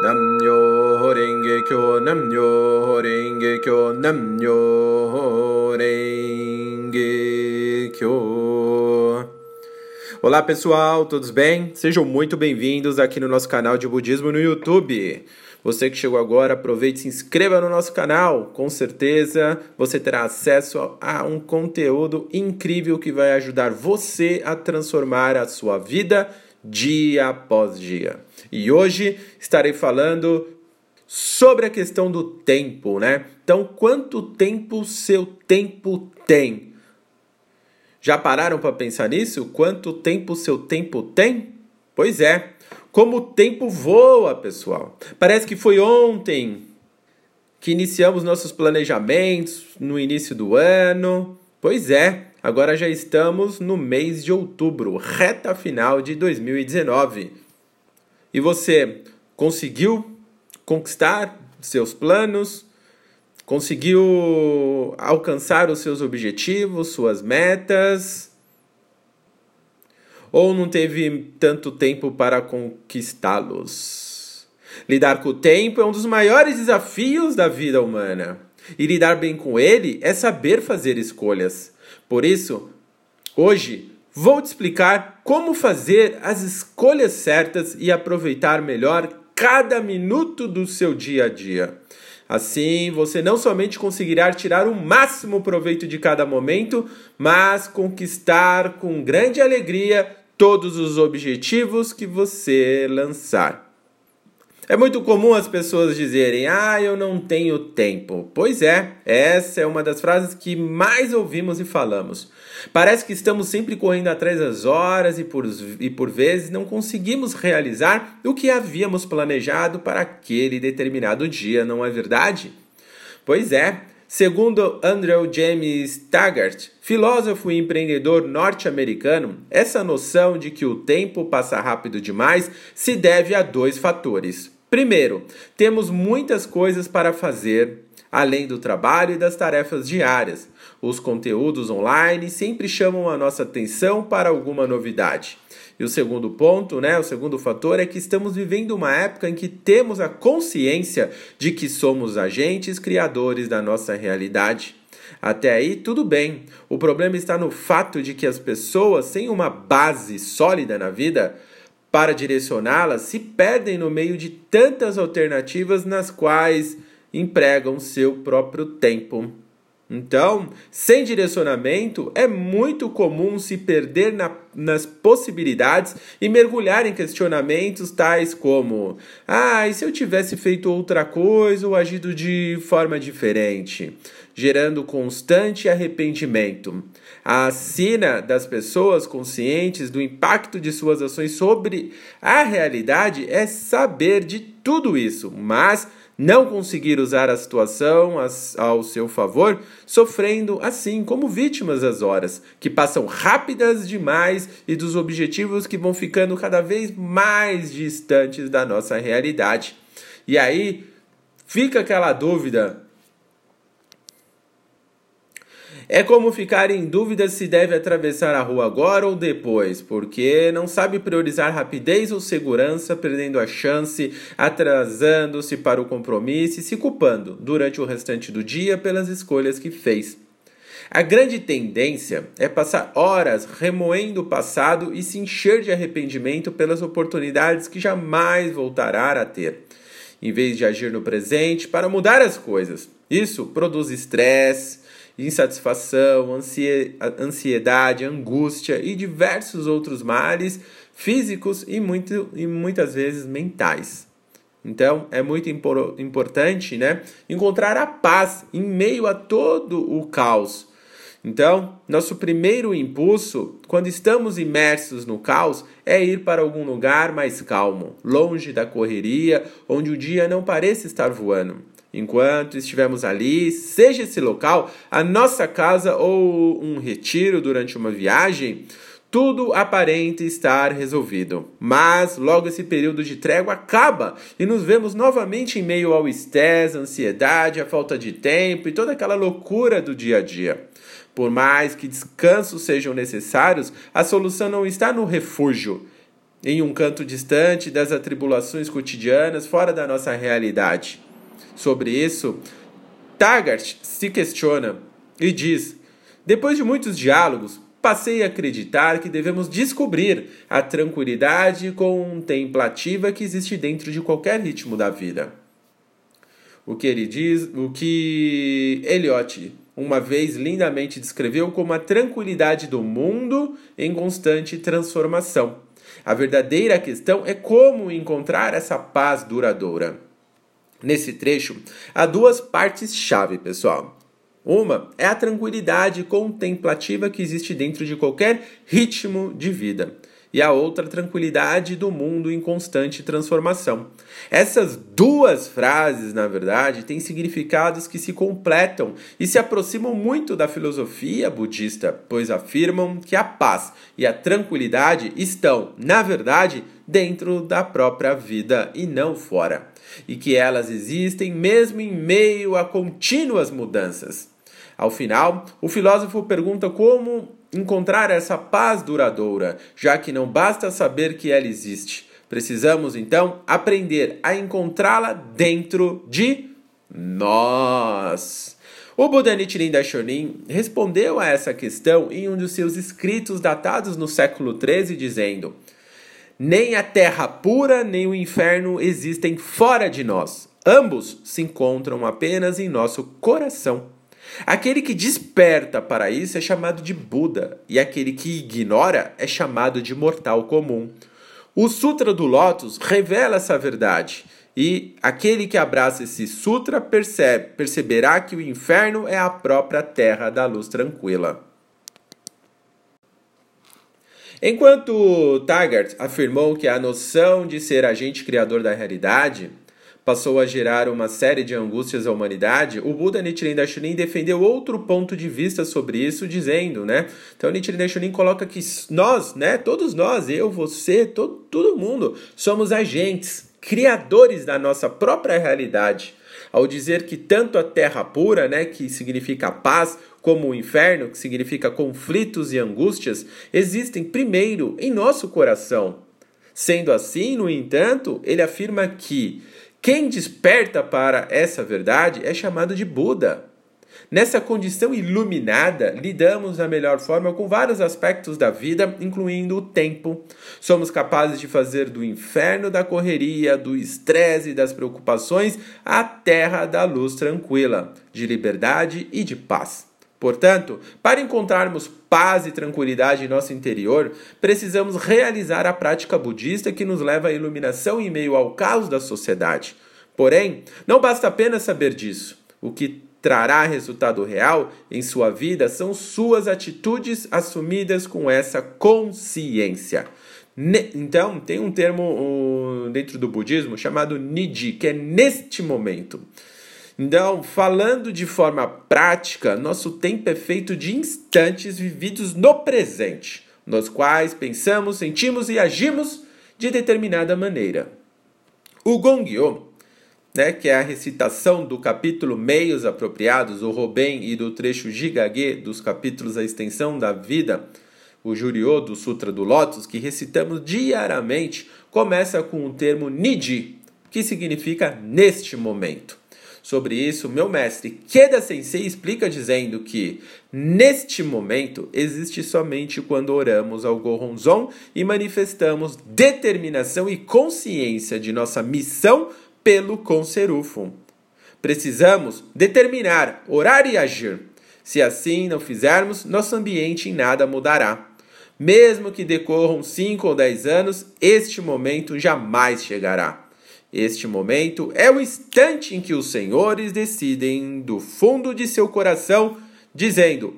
Namyo Renge Kyo, Namyo Renge Kyo, Namyo Renge Kyo. Olá pessoal, todos bem? Sejam muito bem-vindos aqui no nosso canal de Budismo no YouTube. Você que chegou agora, aproveite e se inscreva no nosso canal. Com certeza você terá acesso a um conteúdo incrível que vai ajudar você a transformar a sua vida dia após dia. E hoje estarei falando sobre a questão do tempo, né? Então, quanto tempo seu tempo tem? Já pararam para pensar nisso? Quanto tempo seu tempo tem? Pois é, como o tempo voa, pessoal. Parece que foi ontem que iniciamos nossos planejamentos no início do ano. Pois é, agora já estamos no mês de outubro, reta final de 2019. E você conseguiu conquistar seus planos? Conseguiu alcançar os seus objetivos, suas metas? Ou não teve tanto tempo para conquistá-los? Lidar com o tempo é um dos maiores desafios da vida humana. E lidar bem com ele é saber fazer escolhas. Por isso, hoje vou te explicar como fazer as escolhas certas e aproveitar melhor cada minuto do seu dia a dia. Assim, você não somente conseguirá tirar o máximo proveito de cada momento, mas conquistar com grande alegria todos os objetivos que você lançar. É muito comum as pessoas dizerem: Ah, eu não tenho tempo. Pois é, essa é uma das frases que mais ouvimos e falamos. Parece que estamos sempre correndo atrás das horas e por, e por vezes não conseguimos realizar o que havíamos planejado para aquele determinado dia, não é verdade? Pois é. Segundo Andrew James Taggart, filósofo e empreendedor norte-americano, essa noção de que o tempo passa rápido demais se deve a dois fatores. Primeiro, temos muitas coisas para fazer, além do trabalho e das tarefas diárias. Os conteúdos online sempre chamam a nossa atenção para alguma novidade. E o segundo ponto, né, o segundo fator é que estamos vivendo uma época em que temos a consciência de que somos agentes criadores da nossa realidade. Até aí, tudo bem. O problema está no fato de que as pessoas sem uma base sólida na vida para direcioná-las se perdem no meio de tantas alternativas nas quais empregam seu próprio tempo. Então, sem direcionamento, é muito comum se perder na, nas possibilidades e mergulhar em questionamentos tais como: ah, e se eu tivesse feito outra coisa ou agido de forma diferente? Gerando constante arrependimento. A sina das pessoas conscientes do impacto de suas ações sobre a realidade é saber de tudo isso, mas não conseguir usar a situação ao seu favor, sofrendo assim como vítimas das horas, que passam rápidas demais e dos objetivos que vão ficando cada vez mais distantes da nossa realidade. E aí fica aquela dúvida é como ficar em dúvida se deve atravessar a rua agora ou depois, porque não sabe priorizar rapidez ou segurança, perdendo a chance, atrasando-se para o compromisso e se culpando durante o restante do dia pelas escolhas que fez. A grande tendência é passar horas remoendo o passado e se encher de arrependimento pelas oportunidades que jamais voltará a ter, em vez de agir no presente para mudar as coisas. Isso produz estresse, insatisfação, ansiedade, angústia e diversos outros males físicos e, muito, e muitas vezes mentais. Então é muito importante né, encontrar a paz em meio a todo o caos. Então, nosso primeiro impulso, quando estamos imersos no caos, é ir para algum lugar mais calmo, longe da correria, onde o dia não pareça estar voando. Enquanto estivermos ali, seja esse local a nossa casa ou um retiro durante uma viagem, tudo aparenta estar resolvido. Mas logo esse período de trégua acaba e nos vemos novamente em meio ao estresse, ansiedade, a falta de tempo e toda aquela loucura do dia a dia. Por mais que descansos sejam necessários, a solução não está no refúgio, em um canto distante das atribulações cotidianas, fora da nossa realidade. Sobre isso, Taggart se questiona e diz: Depois de muitos diálogos, passei a acreditar que devemos descobrir a tranquilidade contemplativa que existe dentro de qualquer ritmo da vida. O que ele diz, o que Eliot uma vez lindamente descreveu como a tranquilidade do mundo em constante transformação. A verdadeira questão é como encontrar essa paz duradoura. Nesse trecho, há duas partes-chave, pessoal. Uma é a tranquilidade contemplativa que existe dentro de qualquer ritmo de vida e a outra tranquilidade do mundo em constante transformação. Essas duas frases, na verdade, têm significados que se completam e se aproximam muito da filosofia budista, pois afirmam que a paz e a tranquilidade estão, na verdade, dentro da própria vida e não fora, e que elas existem mesmo em meio a contínuas mudanças. Ao final, o filósofo pergunta como encontrar essa paz duradoura, já que não basta saber que ela existe. Precisamos então aprender a encontrá-la dentro de nós. O Buda Nichiren Daishonin respondeu a essa questão em um dos seus escritos datados no século XIII, dizendo: Nem a terra pura nem o inferno existem fora de nós. Ambos se encontram apenas em nosso coração. Aquele que desperta para isso é chamado de Buda, e aquele que ignora é chamado de mortal comum. O Sutra do Lótus revela essa verdade, e aquele que abraça esse sutra percebe, perceberá que o inferno é a própria terra da luz tranquila. Enquanto Taggart afirmou que a noção de ser agente criador da realidade passou a gerar uma série de angústias à humanidade, o Buda Nichiren Daishonin defendeu outro ponto de vista sobre isso, dizendo, né? Então Nichiren coloca que nós, né, todos nós, eu, você, todo, todo mundo, somos agentes, criadores da nossa própria realidade. Ao dizer que tanto a terra pura, né, que significa paz, como o inferno, que significa conflitos e angústias, existem primeiro em nosso coração. Sendo assim, no entanto, ele afirma que quem desperta para essa verdade é chamado de Buda. Nessa condição iluminada, lidamos da melhor forma com vários aspectos da vida, incluindo o tempo. Somos capazes de fazer do inferno da correria, do estresse e das preocupações a terra da luz tranquila, de liberdade e de paz. Portanto, para encontrarmos paz e tranquilidade em nosso interior, precisamos realizar a prática budista que nos leva à iluminação em meio ao caos da sociedade. Porém, não basta apenas saber disso. O que trará resultado real em sua vida são suas atitudes assumidas com essa consciência. Então, tem um termo dentro do budismo chamado niji, que é neste momento. Então, falando de forma prática, nosso tempo é feito de instantes vividos no presente, nos quais pensamos, sentimos e agimos de determinada maneira. O Gongyo, né, que é a recitação do capítulo Meios Apropriados, o Roben e do trecho Jigage dos capítulos A Extensão da Vida, o Juriô do Sutra do Lótus, que recitamos diariamente, começa com o termo Niji, que significa neste momento. Sobre isso, meu mestre Keda Sensei explica dizendo que neste momento existe somente quando oramos ao Goronzon e manifestamos determinação e consciência de nossa missão pelo Conserufum. Precisamos determinar, orar e agir. Se assim não fizermos, nosso ambiente em nada mudará. Mesmo que decorram 5 ou 10 anos, este momento jamais chegará. Este momento é o instante em que os senhores decidem do fundo de seu coração, dizendo: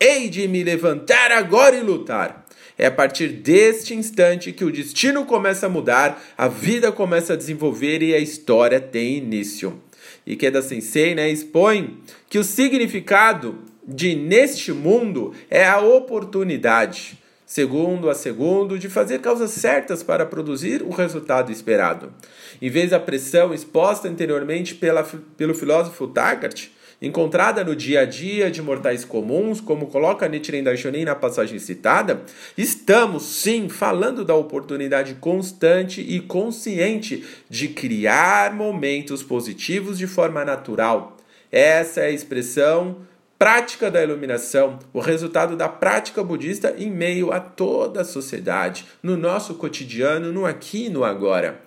Hei de me levantar agora e lutar. É a partir deste instante que o destino começa a mudar, a vida começa a desenvolver e a história tem início. E Keda Sensei né, expõe que o significado de neste mundo é a oportunidade segundo a segundo, de fazer causas certas para produzir o resultado esperado. Em vez da pressão exposta anteriormente pela, pelo filósofo Taggart, encontrada no dia a dia de mortais comuns, como coloca Nichiren Daishonin na passagem citada, estamos sim falando da oportunidade constante e consciente de criar momentos positivos de forma natural. Essa é a expressão prática da iluminação, o resultado da prática budista em meio a toda a sociedade, no nosso cotidiano, no aqui e no agora.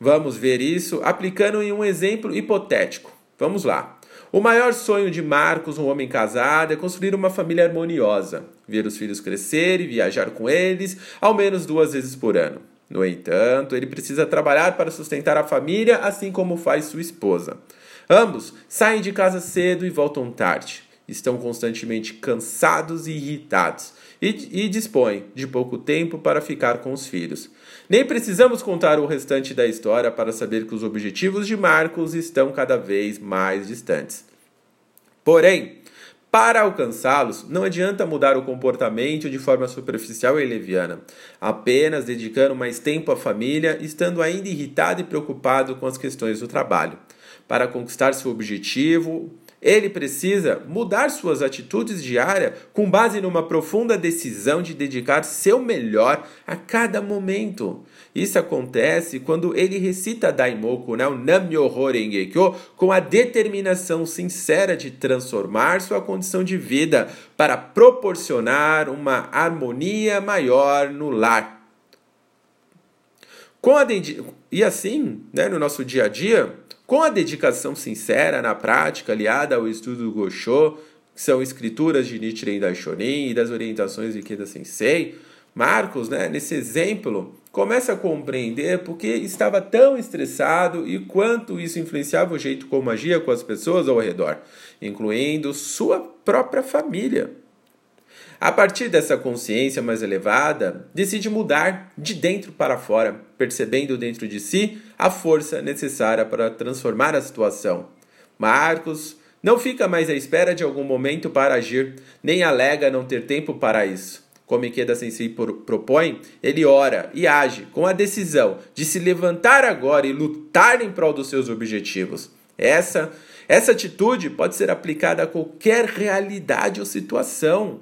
Vamos ver isso aplicando em um exemplo hipotético. Vamos lá. O maior sonho de Marcos, um homem casado, é construir uma família harmoniosa, ver os filhos crescer e viajar com eles ao menos duas vezes por ano. No entanto, ele precisa trabalhar para sustentar a família, assim como faz sua esposa. Ambos saem de casa cedo e voltam tarde estão constantemente cansados e irritados e, e dispõem de pouco tempo para ficar com os filhos. Nem precisamos contar o restante da história para saber que os objetivos de Marcos estão cada vez mais distantes. Porém, para alcançá-los, não adianta mudar o comportamento de forma superficial e leviana, apenas dedicando mais tempo à família, estando ainda irritado e preocupado com as questões do trabalho. Para conquistar seu objetivo, ele precisa mudar suas atitudes diárias com base numa profunda decisão de dedicar seu melhor a cada momento. Isso acontece quando ele recita Daimoku, né, o Nam-myoho Renge-kyo, com a determinação sincera de transformar sua condição de vida para proporcionar uma harmonia maior no lar. Com a e assim, né, no nosso dia a dia, com a dedicação sincera na prática, aliada ao estudo do Gosho, que são escrituras de Nichiren Daishonin e das orientações de Ikeda Sensei, Marcos, né, nesse exemplo, começa a compreender porque estava tão estressado e quanto isso influenciava o jeito como agia com as pessoas ao redor, incluindo sua própria família. A partir dessa consciência mais elevada, decide mudar de dentro para fora, percebendo dentro de si a força necessária para transformar a situação. Marcos não fica mais à espera de algum momento para agir, nem alega não ter tempo para isso. Como Ikeda Sensei propõe, ele ora e age com a decisão de se levantar agora e lutar em prol dos seus objetivos. Essa, essa atitude pode ser aplicada a qualquer realidade ou situação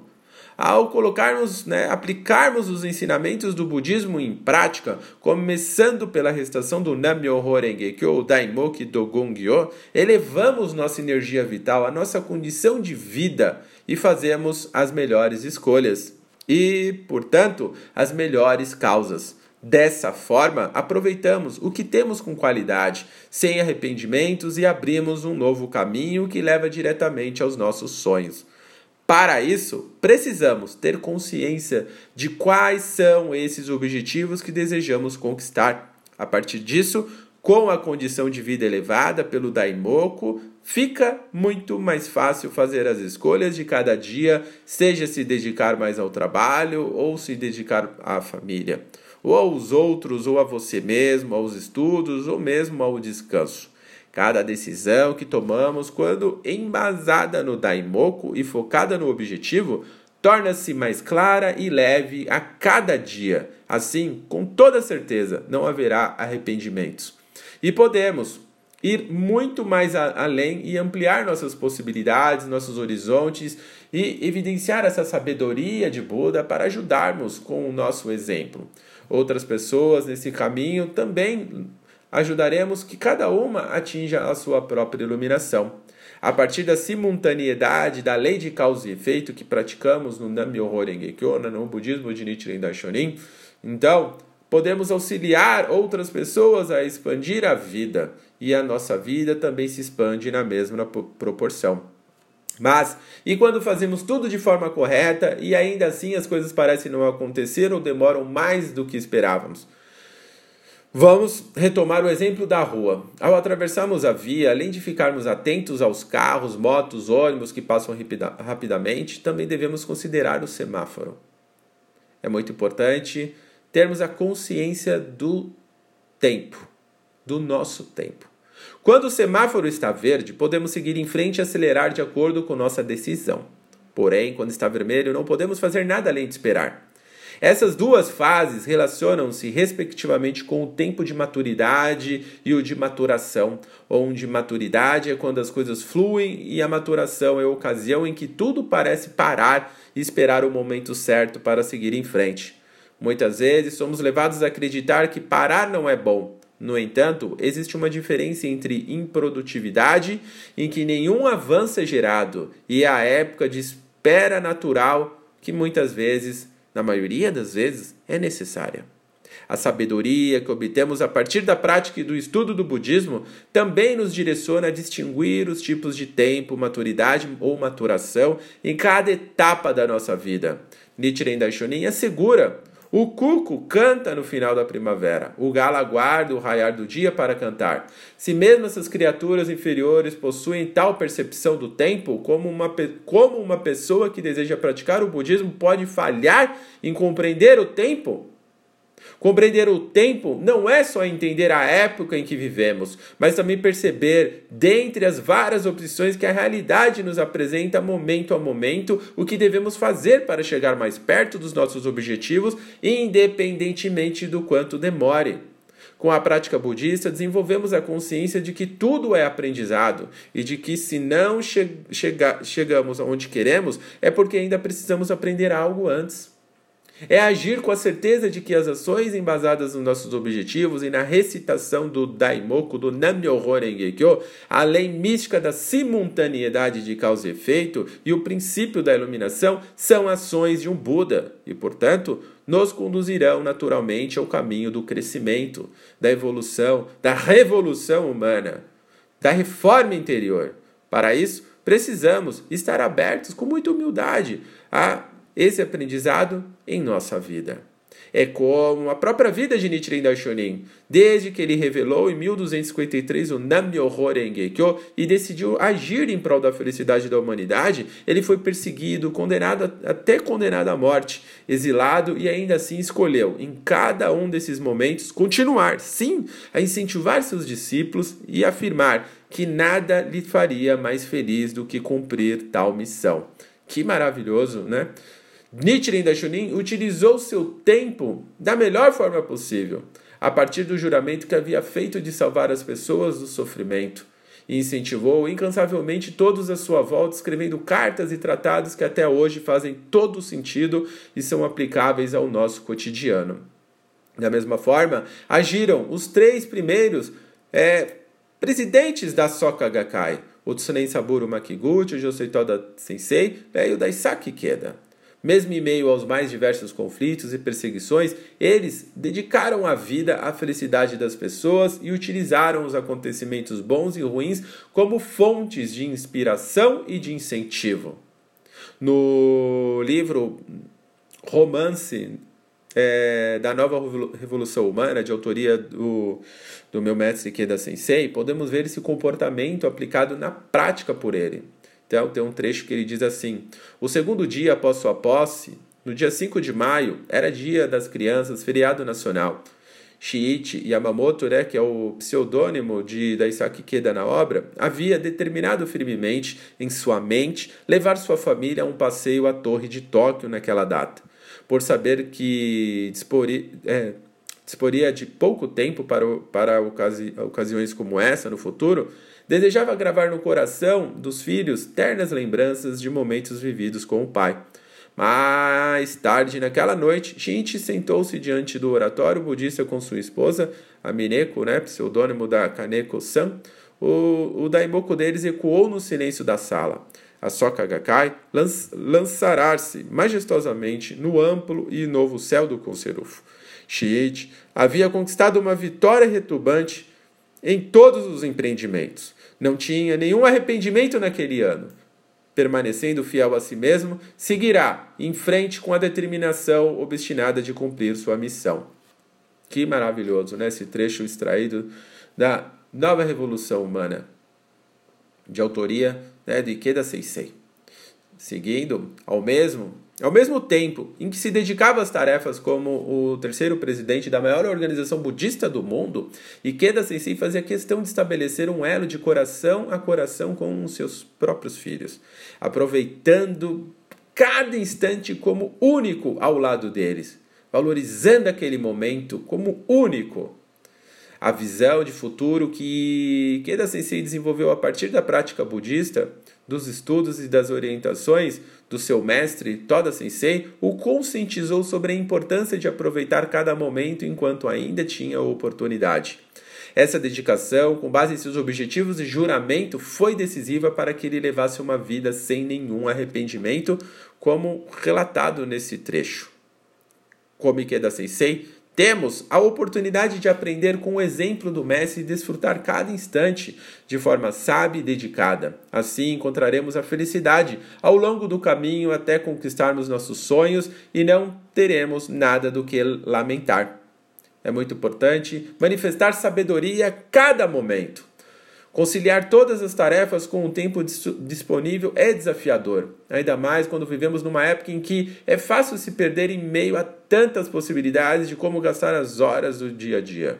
ao colocarmos, né, aplicarmos os ensinamentos do budismo em prática, começando pela restauração do Nam-myoho Renge-kyo, Daimoki Dogon-gyo, elevamos nossa energia vital, a nossa condição de vida e fazemos as melhores escolhas e, portanto, as melhores causas. Dessa forma, aproveitamos o que temos com qualidade, sem arrependimentos e abrimos um novo caminho que leva diretamente aos nossos sonhos. Para isso, precisamos ter consciência de quais são esses objetivos que desejamos conquistar. A partir disso, com a condição de vida elevada pelo Daimoku, fica muito mais fácil fazer as escolhas de cada dia, seja se dedicar mais ao trabalho ou se dedicar à família, ou aos outros, ou a você mesmo, aos estudos, ou mesmo ao descanso. Cada decisão que tomamos, quando embasada no Daimoku e focada no objetivo, torna-se mais clara e leve a cada dia. Assim, com toda certeza, não haverá arrependimentos. E podemos ir muito mais além e ampliar nossas possibilidades, nossos horizontes e evidenciar essa sabedoria de Buda para ajudarmos com o nosso exemplo. Outras pessoas nesse caminho também ajudaremos que cada uma atinja a sua própria iluminação. A partir da simultaneidade da lei de causa e efeito que praticamos no Nam-myoho Renge-kyo, no budismo de Nichiren Daishonin, então podemos auxiliar outras pessoas a expandir a vida e a nossa vida também se expande na mesma proporção. Mas, e quando fazemos tudo de forma correta e ainda assim as coisas parecem não acontecer ou demoram mais do que esperávamos? Vamos retomar o exemplo da rua. Ao atravessarmos a via, além de ficarmos atentos aos carros, motos, ônibus que passam rapida rapidamente, também devemos considerar o semáforo. É muito importante termos a consciência do tempo, do nosso tempo. Quando o semáforo está verde, podemos seguir em frente e acelerar de acordo com nossa decisão. Porém, quando está vermelho, não podemos fazer nada além de esperar. Essas duas fases relacionam-se respectivamente com o tempo de maturidade e o de maturação, onde maturidade é quando as coisas fluem e a maturação é a ocasião em que tudo parece parar e esperar o momento certo para seguir em frente. Muitas vezes somos levados a acreditar que parar não é bom. No entanto, existe uma diferença entre improdutividade, em que nenhum avanço é gerado, e a época de espera natural, que muitas vezes, na maioria das vezes, é necessária. A sabedoria que obtemos a partir da prática e do estudo do budismo também nos direciona a distinguir os tipos de tempo, maturidade ou maturação em cada etapa da nossa vida. Nichiren Daishonin assegura o cuco canta no final da primavera. O galo aguarda o raiar do dia para cantar. Se mesmo essas criaturas inferiores possuem tal percepção do tempo, como uma, como uma pessoa que deseja praticar o budismo pode falhar em compreender o tempo? Compreender o tempo não é só entender a época em que vivemos, mas também perceber, dentre as várias opções que a realidade nos apresenta momento a momento, o que devemos fazer para chegar mais perto dos nossos objetivos, independentemente do quanto demore. Com a prática budista, desenvolvemos a consciência de que tudo é aprendizado e de que, se não che chega chegamos aonde queremos, é porque ainda precisamos aprender algo antes. É agir com a certeza de que as ações embasadas nos nossos objetivos e na recitação do Daimoku, do Nam-myoho Renge-kyo, a lei mística da simultaneidade de causa e efeito e o princípio da iluminação são ações de um Buda e, portanto, nos conduzirão naturalmente ao caminho do crescimento, da evolução, da revolução humana, da reforma interior. Para isso, precisamos estar abertos com muita humildade a esse aprendizado em nossa vida. É como a própria vida de Nichiren Daishonin, desde que ele revelou em 1253 o Nam-myoho e decidiu agir em prol da felicidade da humanidade, ele foi perseguido, condenado até condenado à morte, exilado e ainda assim escolheu em cada um desses momentos continuar, sim, a incentivar seus discípulos e afirmar que nada lhe faria mais feliz do que cumprir tal missão. Que maravilhoso, né? Nichiren Daishonin utilizou seu tempo da melhor forma possível, a partir do juramento que havia feito de salvar as pessoas do sofrimento, e incentivou incansavelmente todos à sua volta, escrevendo cartas e tratados que até hoje fazem todo sentido e são aplicáveis ao nosso cotidiano. Da mesma forma, agiram os três primeiros é, presidentes da Soka Gakkai, o Tsunen Saburo Makiguchi, o Josei Toda Sensei e o Daisaki Keda. Mesmo em meio aos mais diversos conflitos e perseguições, eles dedicaram a vida à felicidade das pessoas e utilizaram os acontecimentos bons e ruins como fontes de inspiração e de incentivo. No livro Romance é, da Nova Revolução Humana, de autoria do, do meu mestre Keda Sensei, podemos ver esse comportamento aplicado na prática por ele. Então, tem um trecho que ele diz assim: O segundo dia após sua posse, no dia 5 de maio, era dia das crianças, feriado nacional. Shiichi Yamamoto, né, que é o pseudônimo de Daisaki Keda na obra, havia determinado firmemente em sua mente levar sua família a um passeio à Torre de Tóquio naquela data. Por saber que disporia, é, disporia de pouco tempo para, para ocasi, ocasiões como essa no futuro, Desejava gravar no coração dos filhos ternas lembranças de momentos vividos com o pai. Mais tarde, naquela noite, Shinji sentou-se diante do oratório budista com sua esposa, a Mineko, né, pseudônimo da Kaneko-san. O, o daimoku deles ecoou no silêncio da sala. A Soka Gakkai lançarar-se majestosamente no amplo e novo céu do Conserufo. Shiichi havia conquistado uma vitória retumbante em todos os empreendimentos. Não tinha nenhum arrependimento naquele ano. Permanecendo fiel a si mesmo, seguirá em frente com a determinação obstinada de cumprir sua missão. Que maravilhoso, né? Esse trecho extraído da Nova Revolução Humana, de autoria né, de Ikeda Seisei. Seguindo ao mesmo ao mesmo tempo em que se dedicava às tarefas como o terceiro presidente da maior organização budista do mundo, Ikeda Sensei fazia questão de estabelecer um elo de coração a coração com seus próprios filhos, aproveitando cada instante como único ao lado deles. valorizando aquele momento como único. A visão de futuro que Keda Sensei desenvolveu a partir da prática budista, dos estudos e das orientações do seu mestre Toda Sensei, o conscientizou sobre a importância de aproveitar cada momento enquanto ainda tinha oportunidade. Essa dedicação, com base em seus objetivos e juramento, foi decisiva para que ele levasse uma vida sem nenhum arrependimento, como relatado nesse trecho. Como Ikeda Sensei, temos a oportunidade de aprender com o exemplo do Mestre e desfrutar cada instante de forma sábia e dedicada. Assim encontraremos a felicidade ao longo do caminho até conquistarmos nossos sonhos e não teremos nada do que lamentar. É muito importante manifestar sabedoria a cada momento. Conciliar todas as tarefas com o tempo disponível é desafiador, ainda mais quando vivemos numa época em que é fácil se perder em meio a tantas possibilidades de como gastar as horas do dia a dia.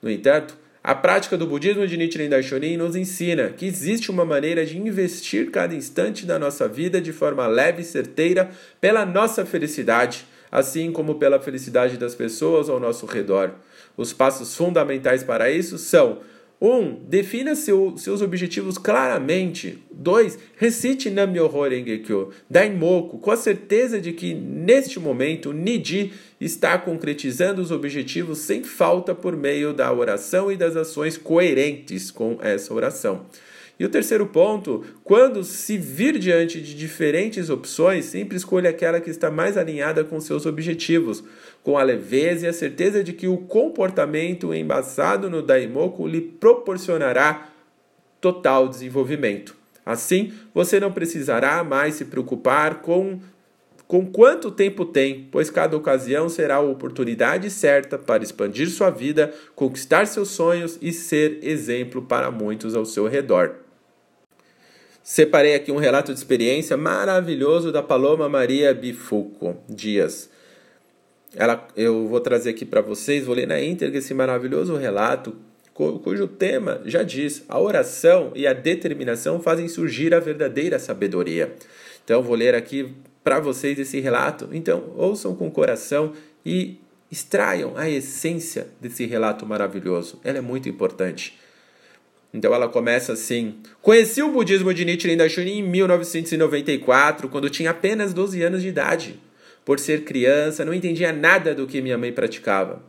No entanto, a prática do budismo de Nichiren Daishonin nos ensina que existe uma maneira de investir cada instante da nossa vida de forma leve e certeira pela nossa felicidade assim como pela felicidade das pessoas ao nosso redor. Os passos fundamentais para isso são: 1. Um, defina seu, seus objetivos claramente. 2. Recite Nam-myoho Renge-kyo, Daimoku, com a certeza de que, neste momento, Niji está concretizando os objetivos sem falta por meio da oração e das ações coerentes com essa oração. E o terceiro ponto, quando se vir diante de diferentes opções, sempre escolha aquela que está mais alinhada com seus objetivos, com a leveza e a certeza de que o comportamento embasado no Daimoku lhe proporcionará total desenvolvimento. Assim, você não precisará mais se preocupar com com quanto tempo tem, pois cada ocasião será a oportunidade certa para expandir sua vida, conquistar seus sonhos e ser exemplo para muitos ao seu redor. Separei aqui um relato de experiência maravilhoso da Paloma Maria Bifuco Dias. Ela, eu vou trazer aqui para vocês, vou ler na íntegra esse maravilhoso relato, cujo tema já diz: a oração e a determinação fazem surgir a verdadeira sabedoria. Então, vou ler aqui para vocês esse relato. Então, ouçam com o coração e extraiam a essência desse relato maravilhoso. Ela é muito importante. Então ela começa assim: Conheci o budismo de Nichiren Daishonin em 1994, quando tinha apenas 12 anos de idade. Por ser criança, não entendia nada do que minha mãe praticava.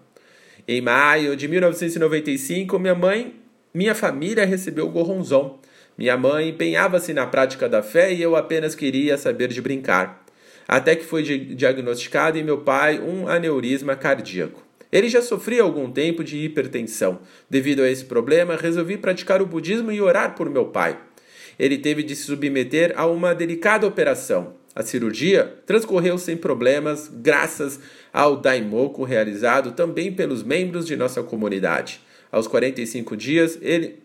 Em maio de 1995, minha mãe, minha família recebeu o Goronzon. Minha mãe empenhava-se na prática da fé e eu apenas queria saber de brincar. Até que foi diagnosticado em meu pai um aneurisma cardíaco. Ele já sofria algum tempo de hipertensão. Devido a esse problema, resolvi praticar o budismo e orar por meu pai. Ele teve de se submeter a uma delicada operação. A cirurgia transcorreu sem problemas, graças ao daimoku realizado também pelos membros de nossa comunidade. Aos 45 dias, ele,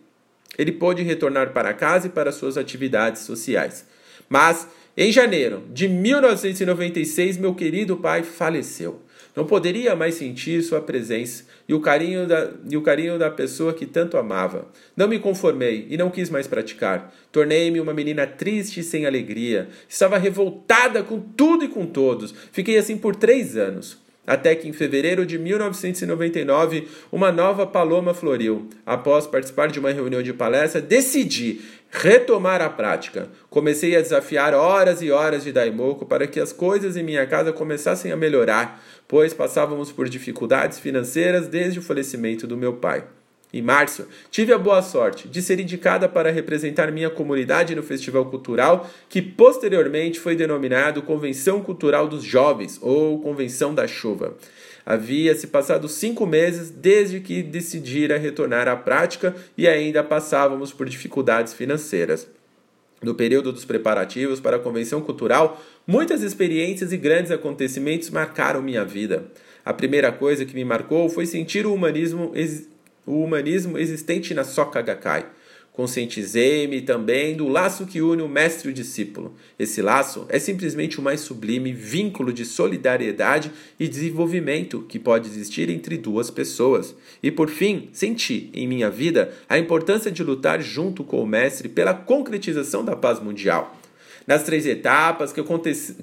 ele pôde retornar para casa e para suas atividades sociais. Mas, em janeiro de 1996, meu querido pai faleceu. Não poderia mais sentir sua presença e o carinho da, e o carinho da pessoa que tanto amava. Não me conformei e não quis mais praticar. Tornei-me uma menina triste e sem alegria. Estava revoltada com tudo e com todos. Fiquei assim por três anos. Até que em fevereiro de 1999, uma nova paloma floriu. Após participar de uma reunião de palestra, decidi retomar a prática. Comecei a desafiar horas e horas de Daimoku para que as coisas em minha casa começassem a melhorar, pois passávamos por dificuldades financeiras desde o falecimento do meu pai. Em março, tive a boa sorte de ser indicada para representar minha comunidade no festival cultural, que posteriormente foi denominado Convenção Cultural dos Jovens ou Convenção da Chuva. Havia se passado cinco meses desde que decidira retornar à prática e ainda passávamos por dificuldades financeiras. No período dos preparativos para a convenção cultural, muitas experiências e grandes acontecimentos marcaram minha vida. A primeira coisa que me marcou foi sentir o humanismo o humanismo existente na Soka Gakkai. Conscientizei-me também do laço que une o mestre e o discípulo. Esse laço é simplesmente o mais sublime vínculo de solidariedade e desenvolvimento que pode existir entre duas pessoas. E por fim, senti em minha vida a importância de lutar junto com o mestre pela concretização da paz mundial. Nas três etapas que,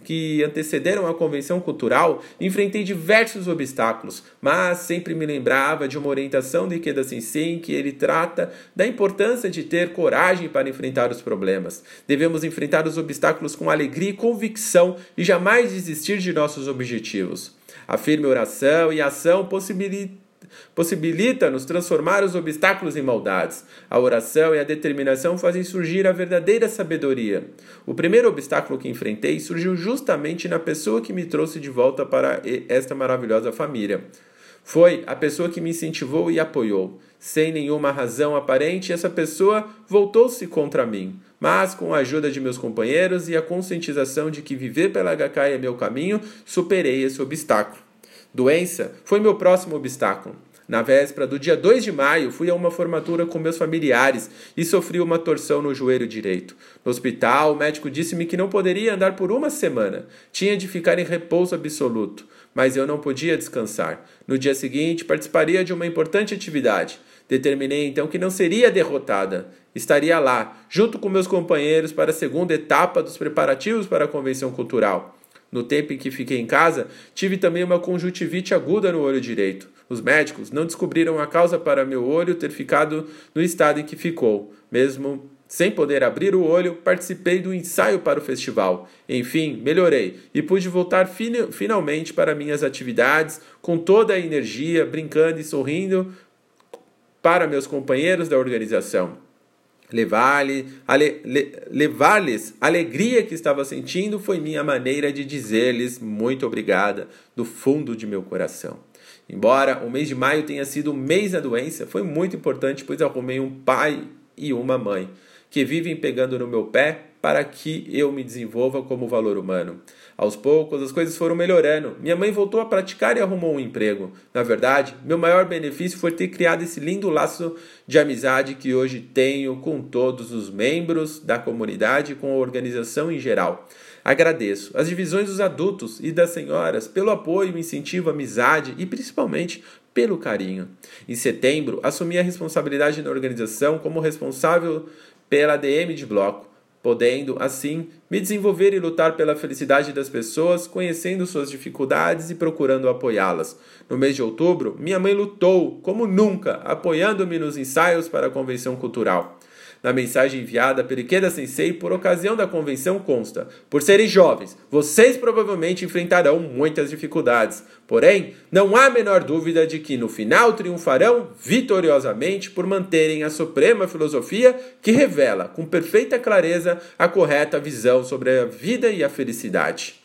que antecederam a convenção cultural, enfrentei diversos obstáculos, mas sempre me lembrava de uma orientação de Ikeda Sensei em que ele trata da importância de ter coragem para enfrentar os problemas. Devemos enfrentar os obstáculos com alegria e convicção e jamais desistir de nossos objetivos. A firme oração e ação possibilitam Possibilita-nos transformar os obstáculos em maldades. A oração e a determinação fazem surgir a verdadeira sabedoria. O primeiro obstáculo que enfrentei surgiu justamente na pessoa que me trouxe de volta para esta maravilhosa família. Foi a pessoa que me incentivou e apoiou. Sem nenhuma razão aparente, essa pessoa voltou-se contra mim. Mas, com a ajuda de meus companheiros e a conscientização de que viver pela HK é meu caminho, superei esse obstáculo. Doença foi meu próximo obstáculo. Na véspera do dia 2 de maio, fui a uma formatura com meus familiares e sofri uma torção no joelho direito. No hospital, o médico disse-me que não poderia andar por uma semana. Tinha de ficar em repouso absoluto, mas eu não podia descansar. No dia seguinte, participaria de uma importante atividade. Determinei então que não seria derrotada. Estaria lá, junto com meus companheiros, para a segunda etapa dos preparativos para a convenção cultural. No tempo em que fiquei em casa, tive também uma conjuntivite aguda no olho direito. Os médicos não descobriram a causa para meu olho ter ficado no estado em que ficou. Mesmo sem poder abrir o olho, participei do ensaio para o festival. Enfim, melhorei e pude voltar fin finalmente para minhas atividades com toda a energia, brincando e sorrindo para meus companheiros da organização. Levar-lhes ale, levar a alegria que estava sentindo foi minha maneira de dizer-lhes muito obrigada do fundo de meu coração. Embora o mês de maio tenha sido o mês da doença, foi muito importante, pois arrumei um pai e uma mãe que vivem pegando no meu pé para que eu me desenvolva como valor humano. Aos poucos, as coisas foram melhorando. Minha mãe voltou a praticar e arrumou um emprego. Na verdade, meu maior benefício foi ter criado esse lindo laço de amizade que hoje tenho com todos os membros da comunidade e com a organização em geral. Agradeço as divisões dos adultos e das senhoras pelo apoio, incentivo, amizade e principalmente pelo carinho. Em setembro, assumi a responsabilidade na organização como responsável pela DM de bloco podendo, assim, me desenvolver e lutar pela felicidade das pessoas, conhecendo suas dificuldades e procurando apoiá-las. No mês de outubro, minha mãe lutou, como nunca, apoiando-me nos ensaios para a convenção cultural. Na mensagem enviada pelo Ikeda Sensei por ocasião da convenção consta: Por serem jovens, vocês provavelmente enfrentarão muitas dificuldades. Porém, não há menor dúvida de que no final triunfarão vitoriosamente por manterem a suprema filosofia que revela com perfeita clareza a correta visão sobre a vida e a felicidade.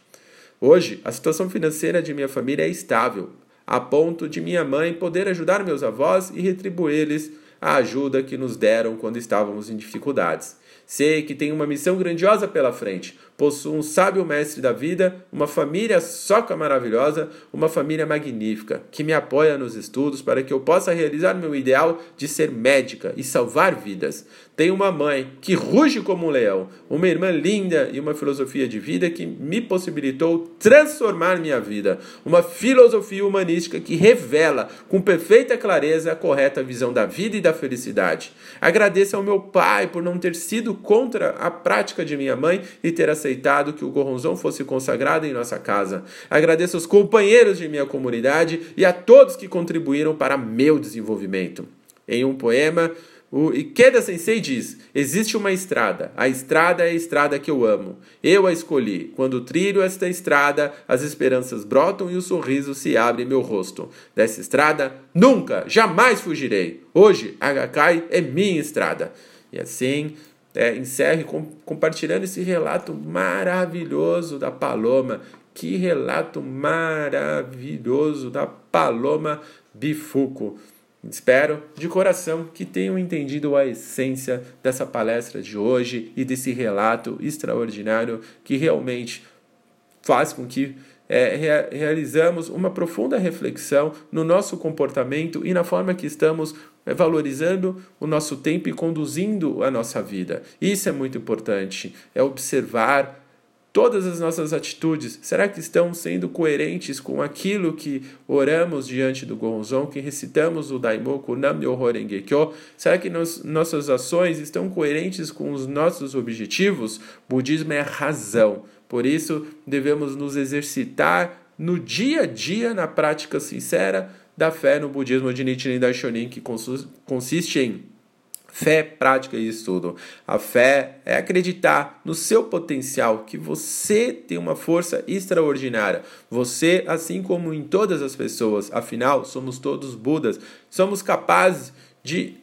Hoje, a situação financeira de minha família é estável, a ponto de minha mãe poder ajudar meus avós e retribuir-lhes a ajuda que nos deram quando estávamos em dificuldades. Sei que tenho uma missão grandiosa pela frente. Possuo um sábio mestre da vida, uma família soca maravilhosa, uma família magnífica, que me apoia nos estudos para que eu possa realizar meu ideal de ser médica e salvar vidas. Tenho uma mãe que ruge como um leão, uma irmã linda e uma filosofia de vida que me possibilitou transformar minha vida. Uma filosofia humanística que revela com perfeita clareza a correta visão da vida e da felicidade. Agradeço ao meu pai por não ter sido contra a prática de minha mãe e ter aceitado que o gorronzão fosse consagrado em nossa casa. Agradeço aos companheiros de minha comunidade e a todos que contribuíram para meu desenvolvimento. Em um poema, o Ikeda Sensei diz: Existe uma estrada. A estrada é a estrada que eu amo. Eu a escolhi. Quando trilho esta estrada, as esperanças brotam e o sorriso se abre em meu rosto. Dessa estrada, nunca, jamais fugirei. Hoje, Agakai é minha estrada. E assim, é, encerre com, compartilhando esse relato maravilhoso da Paloma. Que relato maravilhoso da Paloma Bifuco. Espero de coração que tenham entendido a essência dessa palestra de hoje e desse relato extraordinário que realmente faz com que é, rea realizamos uma profunda reflexão no nosso comportamento e na forma que estamos é, valorizando o nosso tempo e conduzindo a nossa vida. Isso é muito importante, é observar Todas as nossas atitudes, será que estão sendo coerentes com aquilo que oramos diante do Gonzon, que recitamos o Daimoku Nam Myoho Renge Kyo? Será que nos, nossas ações estão coerentes com os nossos objetivos? Budismo é razão. Por isso, devemos nos exercitar no dia a dia, na prática sincera da fé no budismo de Nichiren Daishonin, que consiste em Fé, prática e estudo. A fé é acreditar no seu potencial, que você tem uma força extraordinária. Você, assim como em todas as pessoas, afinal, somos todos Budas, somos capazes de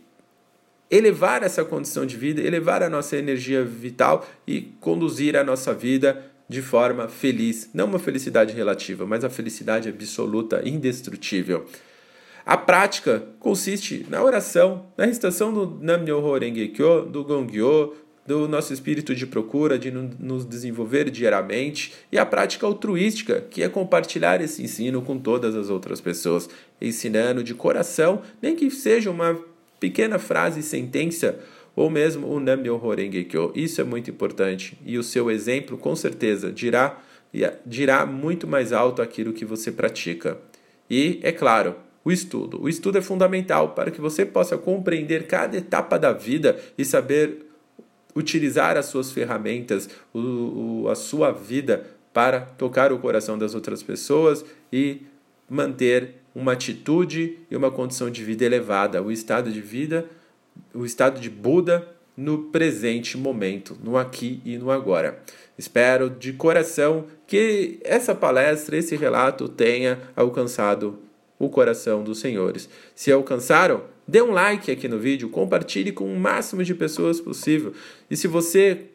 elevar essa condição de vida, elevar a nossa energia vital e conduzir a nossa vida de forma feliz. Não uma felicidade relativa, mas a felicidade absoluta, indestrutível. A prática consiste na oração, na recitação do Nam-myoho Renge-kyo, do Gongyo, do nosso espírito de procura, de nos desenvolver diariamente, e a prática altruística, que é compartilhar esse ensino com todas as outras pessoas, ensinando de coração, nem que seja uma pequena frase, sentença, ou mesmo o Nam-myoho Renge-kyo. Isso é muito importante, e o seu exemplo, com certeza, dirá, dirá muito mais alto aquilo que você pratica. E, é claro, o estudo. O estudo é fundamental para que você possa compreender cada etapa da vida e saber utilizar as suas ferramentas, o, o, a sua vida para tocar o coração das outras pessoas e manter uma atitude e uma condição de vida elevada, o estado de vida, o estado de Buda no presente momento, no aqui e no agora. Espero de coração que essa palestra, esse relato tenha alcançado o coração dos senhores. Se alcançaram, dê um like aqui no vídeo, compartilhe com o máximo de pessoas possível. E se você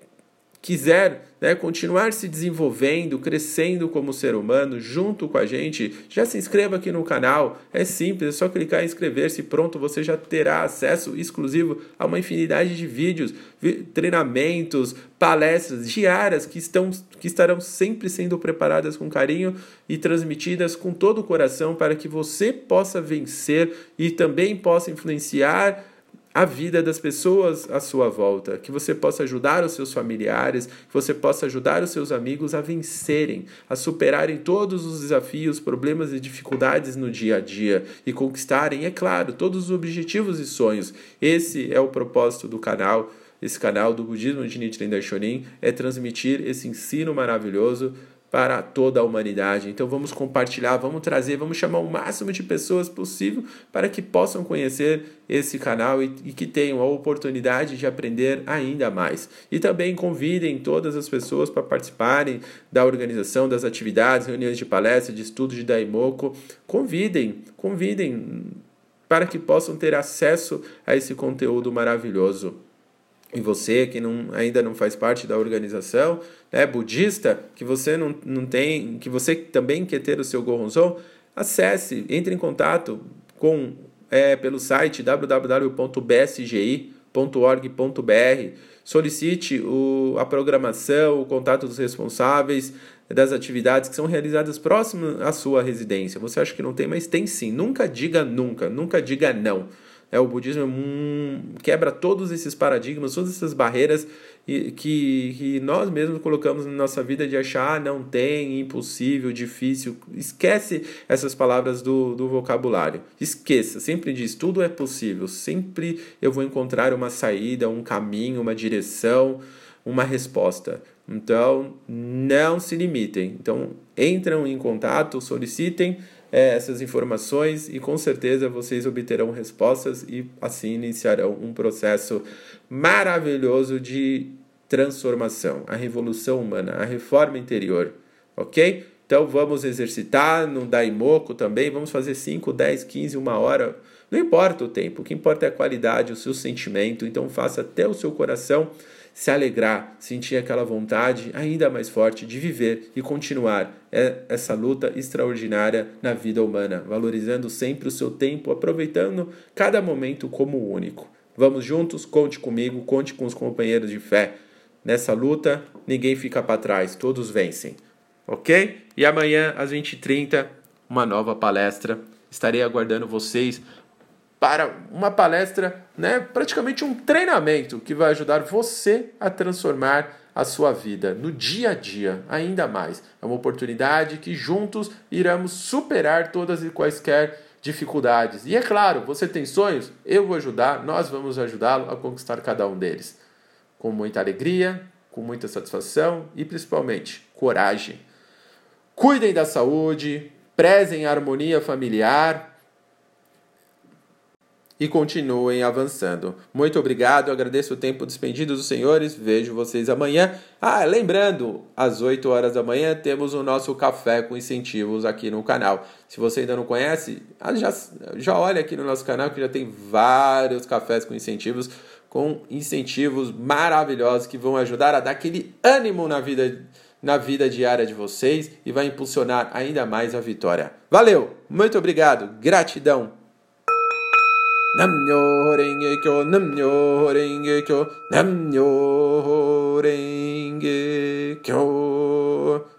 quiser né, continuar se desenvolvendo, crescendo como ser humano junto com a gente, já se inscreva aqui no canal. É simples, é só clicar em inscrever-se pronto, você já terá acesso exclusivo a uma infinidade de vídeos, treinamentos, palestras diárias que, estão, que estarão sempre sendo preparadas com carinho e transmitidas com todo o coração para que você possa vencer e também possa influenciar a vida das pessoas à sua volta, que você possa ajudar os seus familiares, que você possa ajudar os seus amigos a vencerem, a superarem todos os desafios, problemas e dificuldades no dia a dia e conquistarem, é claro, todos os objetivos e sonhos. Esse é o propósito do canal. Esse canal do Budismo de Nichiren Daishonin é transmitir esse ensino maravilhoso para toda a humanidade. Então vamos compartilhar, vamos trazer, vamos chamar o máximo de pessoas possível para que possam conhecer esse canal e, e, que tenham a oportunidade de aprender ainda mais. E também convidem todas as pessoas para participarem da organização das atividades, reuniões de palestra, de estudo de Daimoku. Convidem, convidem para que possam ter acesso a esse conteúdo maravilhoso e você que não, ainda não faz parte da organização, né, budista, que você não, não tem, que você também quer ter o seu Gohonzon, acesse, entre em contato com é, pelo site www.bsgi.org.br, solicite o, a programação, o contato dos responsáveis das atividades que são realizadas próximo à sua residência. Você acha que não tem, mas tem sim. Nunca diga nunca, nunca diga não. É, o budismo hum, quebra todos esses paradigmas, todas essas barreiras que, que nós mesmos colocamos na nossa vida de achar ah, não tem, impossível, difícil. Esquece essas palavras do, do vocabulário. Esqueça, sempre diz, tudo é possível. Sempre eu vou encontrar uma saída, um caminho, uma direção, uma resposta. Então, não se limitem. Então, entram em contato, solicitem é, essas informações e com certeza vocês obterão respostas e assim iniciarão um processo maravilhoso de transformação, a revolução humana, a reforma interior, ok? Então vamos exercitar no Daimoku também, vamos fazer 5, 10, 15, uma hora, não importa o tempo, o que importa é a qualidade, o seu sentimento, então faça até o seu coração se alegrar, sentir aquela vontade ainda mais forte de viver e continuar essa luta extraordinária na vida humana, valorizando sempre o seu tempo, aproveitando cada momento como único. Vamos juntos, conte comigo, conte com os companheiros de fé. Nessa luta, ninguém fica para trás, todos vencem. Ok? E amanhã, às 20h30, uma nova palestra. Estarei aguardando vocês para uma palestra, né, praticamente um treinamento que vai ajudar você a transformar a sua vida no dia a dia ainda mais. É uma oportunidade que juntos iremos superar todas e quaisquer dificuldades. E é claro, você tem sonhos? Eu vou ajudar, nós vamos ajudá-lo a conquistar cada um deles. Com muita alegria, com muita satisfação e principalmente coragem. Cuidem da saúde, prezem a harmonia familiar e continuem avançando. Muito obrigado, agradeço o tempo despendido dos senhores, vejo vocês amanhã. Ah, lembrando, às 8 horas da manhã temos o nosso café com incentivos aqui no canal. Se você ainda não conhece, ah, já, já olha aqui no nosso canal que já tem vários cafés com incentivos, com incentivos maravilhosos que vão ajudar a dar aquele ânimo na vida na vida diária de vocês e vai impulsionar ainda mais a vitória. Valeu, muito obrigado, gratidão. Namyo Renge Kyo, Namyo Renge Kyo, Namyo Renge Kyo.